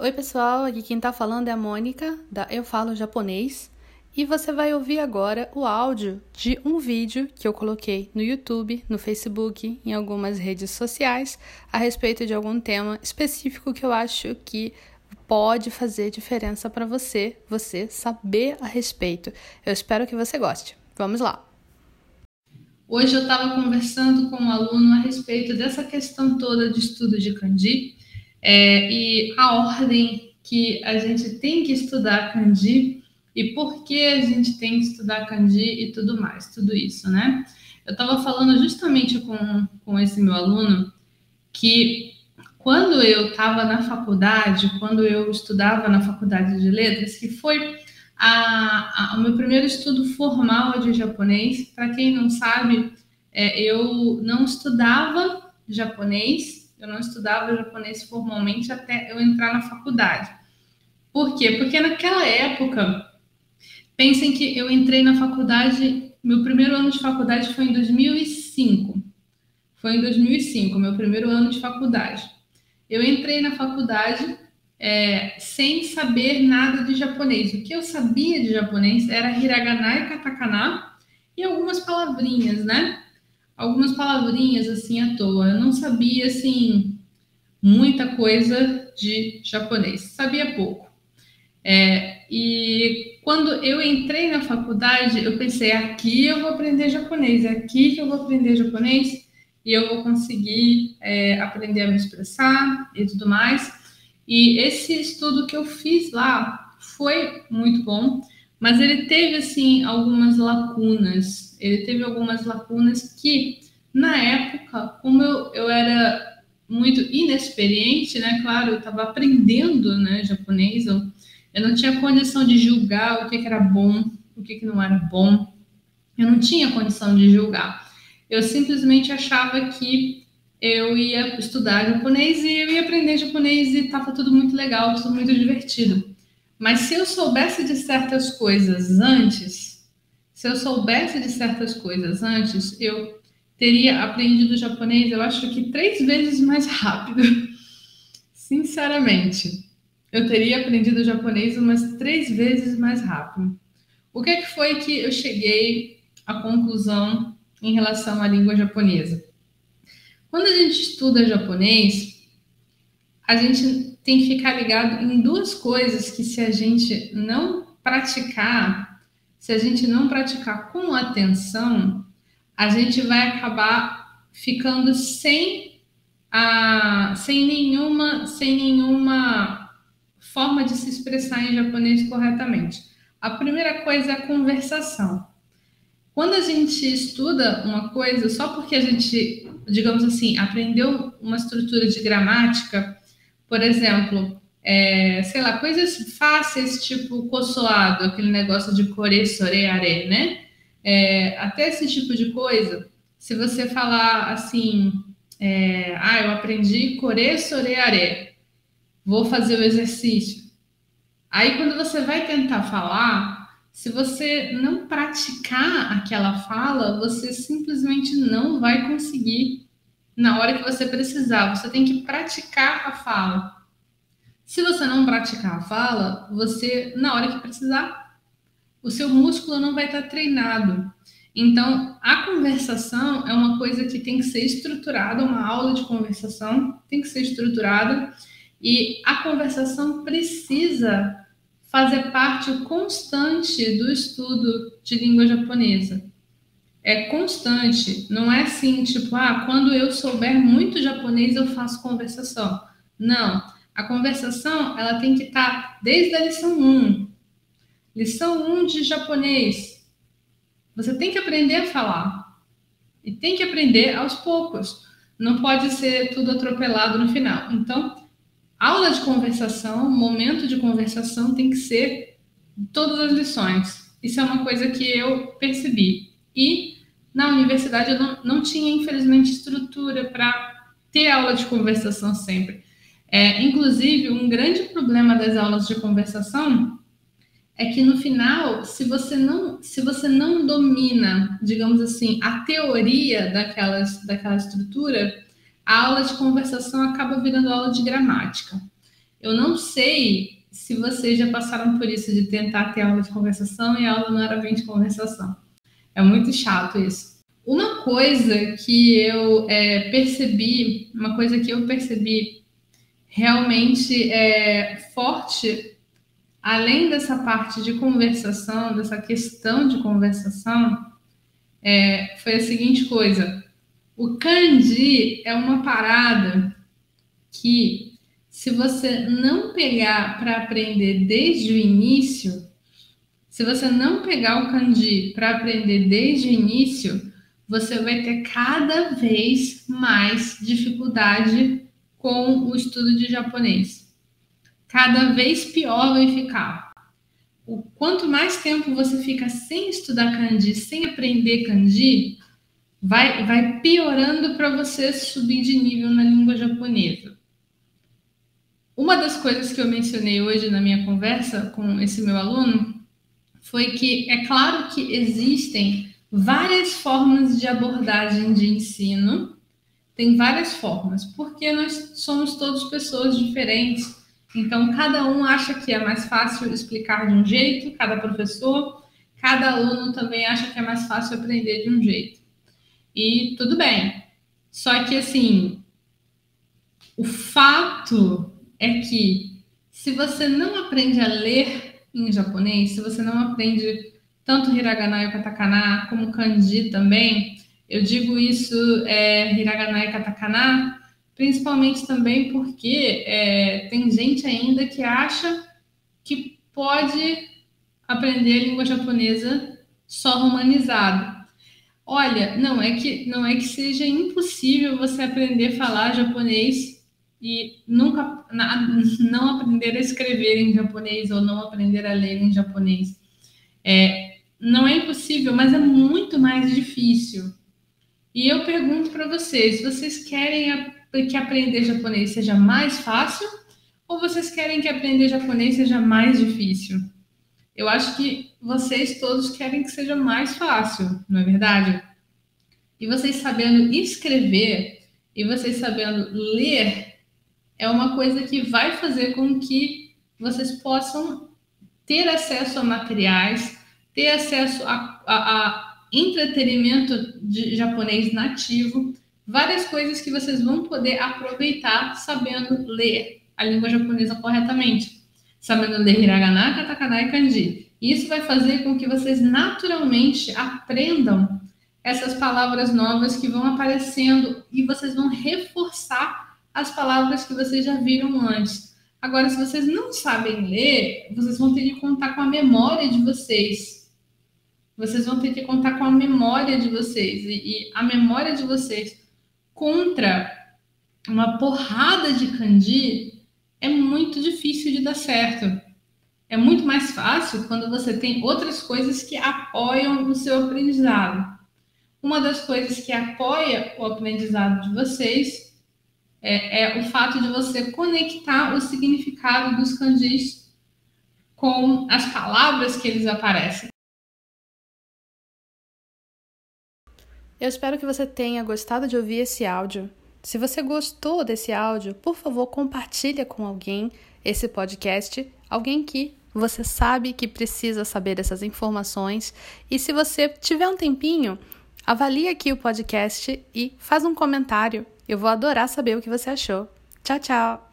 Oi, pessoal, aqui quem tá falando é a Mônica, da Eu Falo Japonês, e você vai ouvir agora o áudio de um vídeo que eu coloquei no YouTube, no Facebook, em algumas redes sociais, a respeito de algum tema específico que eu acho que pode fazer diferença para você, você saber a respeito. Eu espero que você goste. Vamos lá! Hoje eu estava conversando com um aluno a respeito dessa questão toda de estudo de kanji é, e a ordem que a gente tem que estudar kanji e por que a gente tem que estudar kanji e tudo mais, tudo isso, né? Eu estava falando justamente com, com esse meu aluno que quando eu estava na faculdade, quando eu estudava na faculdade de letras, que foi a, a, o meu primeiro estudo formal de japonês, para quem não sabe, é, eu não estudava japonês, eu não estudava japonês formalmente até eu entrar na faculdade. Por quê? Porque naquela época, pensem que eu entrei na faculdade, meu primeiro ano de faculdade foi em 2005. Foi em 2005, meu primeiro ano de faculdade. Eu entrei na faculdade é, sem saber nada de japonês. O que eu sabia de japonês era hiragana e katakana e algumas palavrinhas, né? Algumas palavrinhas assim à toa. Eu não sabia assim muita coisa de japonês, sabia pouco. É, e quando eu entrei na faculdade, eu pensei: aqui eu vou aprender japonês, é aqui que eu vou aprender japonês e eu vou conseguir é, aprender a me expressar e tudo mais. E esse estudo que eu fiz lá foi muito bom, mas ele teve assim algumas lacunas. Ele teve algumas lacunas que na época, como eu, eu era muito inexperiente, né? Claro, eu estava aprendendo, né, japonês. Eu, eu não tinha condição de julgar o que, que era bom, o que, que não era bom. Eu não tinha condição de julgar. Eu simplesmente achava que eu ia estudar japonês e eu ia aprender japonês e estava tudo muito legal, tudo muito divertido. Mas se eu soubesse de certas coisas antes, se eu soubesse de certas coisas antes, eu teria aprendido japonês, eu acho que três vezes mais rápido. Sinceramente, eu teria aprendido japonês umas três vezes mais rápido. O que, é que foi que eu cheguei à conclusão em relação à língua japonesa. Quando a gente estuda japonês, a gente tem que ficar ligado em duas coisas que se a gente não praticar, se a gente não praticar com atenção, a gente vai acabar ficando sem a sem nenhuma sem nenhuma forma de se expressar em japonês corretamente. A primeira coisa é a conversação. Quando a gente estuda uma coisa só porque a gente, digamos assim, aprendeu uma estrutura de gramática, por exemplo, é, sei lá, coisas fáceis, tipo coçoado, aquele negócio de core, sore, are, né? É, até esse tipo de coisa, se você falar assim, é, ah, eu aprendi core, sore, are, vou fazer o exercício. Aí, quando você vai tentar falar, se você não praticar aquela fala, você simplesmente não vai conseguir na hora que você precisar. Você tem que praticar a fala. Se você não praticar a fala, você, na hora que precisar, o seu músculo não vai estar treinado. Então, a conversação é uma coisa que tem que ser estruturada, uma aula de conversação tem que ser estruturada, e a conversação precisa fazer parte constante do estudo de língua japonesa. É constante, não é assim, tipo, ah, quando eu souber muito japonês eu faço conversação. Não, a conversação ela tem que estar desde a lição 1. Lição 1 de japonês. Você tem que aprender a falar. E tem que aprender aos poucos. Não pode ser tudo atropelado no final. Então, Aula de conversação, momento de conversação tem que ser todas as lições. Isso é uma coisa que eu percebi. E na universidade eu não, não tinha, infelizmente, estrutura para ter aula de conversação sempre. É, inclusive, um grande problema das aulas de conversação é que no final, se você não, se você não domina, digamos assim, a teoria daquelas, daquela estrutura, a aula de conversação acaba virando aula de gramática. Eu não sei se vocês já passaram por isso de tentar ter aula de conversação e a aula não era bem de conversação. É muito chato isso. Uma coisa que eu é, percebi, uma coisa que eu percebi realmente é, forte, além dessa parte de conversação, dessa questão de conversação, é, foi a seguinte coisa. O kanji é uma parada que, se você não pegar para aprender desde o início, se você não pegar o kanji para aprender desde o início, você vai ter cada vez mais dificuldade com o estudo de japonês. Cada vez pior vai ficar. O quanto mais tempo você fica sem estudar kanji, sem aprender kanji, vai, vai piorando para você subir de nível na língua japonesa. Uma das coisas que eu mencionei hoje na minha conversa com esse meu aluno foi que é claro que existem várias formas de abordagem de ensino, tem várias formas, porque nós somos todos pessoas diferentes. Então, cada um acha que é mais fácil explicar de um jeito, cada professor, cada aluno também acha que é mais fácil aprender de um jeito. E tudo bem. Só que, assim, o fato é que se você não aprende a ler em japonês, se você não aprende tanto hiragana e katakana como kanji também, eu digo isso é, hiragana e katakana, principalmente também porque é, tem gente ainda que acha que pode aprender a língua japonesa só romanizado. Olha, não é que não é que seja impossível você aprender a falar japonês e nunca não aprender a escrever em japonês ou não aprender a ler em japonês. É, não é impossível, mas é muito mais difícil. E eu pergunto para vocês: vocês querem que aprender japonês seja mais fácil ou vocês querem que aprender japonês seja mais difícil? Eu acho que vocês todos querem que seja mais fácil, não é verdade? E vocês sabendo escrever e vocês sabendo ler é uma coisa que vai fazer com que vocês possam ter acesso a materiais, ter acesso a, a, a entretenimento de japonês nativo, várias coisas que vocês vão poder aproveitar sabendo ler a língua japonesa corretamente, sabendo ler hiragana, katakana e kanji. Isso vai fazer com que vocês naturalmente aprendam essas palavras novas que vão aparecendo e vocês vão reforçar as palavras que vocês já viram antes. Agora, se vocês não sabem ler, vocês vão ter que contar com a memória de vocês. Vocês vão ter que contar com a memória de vocês. E, e a memória de vocês contra uma porrada de kanji é muito difícil de dar certo. É muito mais fácil quando você tem outras coisas que apoiam o seu aprendizado. Uma das coisas que apoia o aprendizado de vocês é, é, o fato de você conectar o significado dos kanjis com as palavras que eles aparecem. Eu espero que você tenha gostado de ouvir esse áudio. Se você gostou desse áudio, por favor, compartilhe com alguém esse podcast, alguém que você sabe que precisa saber dessas informações. E se você tiver um tempinho, avalie aqui o podcast e faz um comentário eu vou adorar saber o que você achou. Tchau, tchau!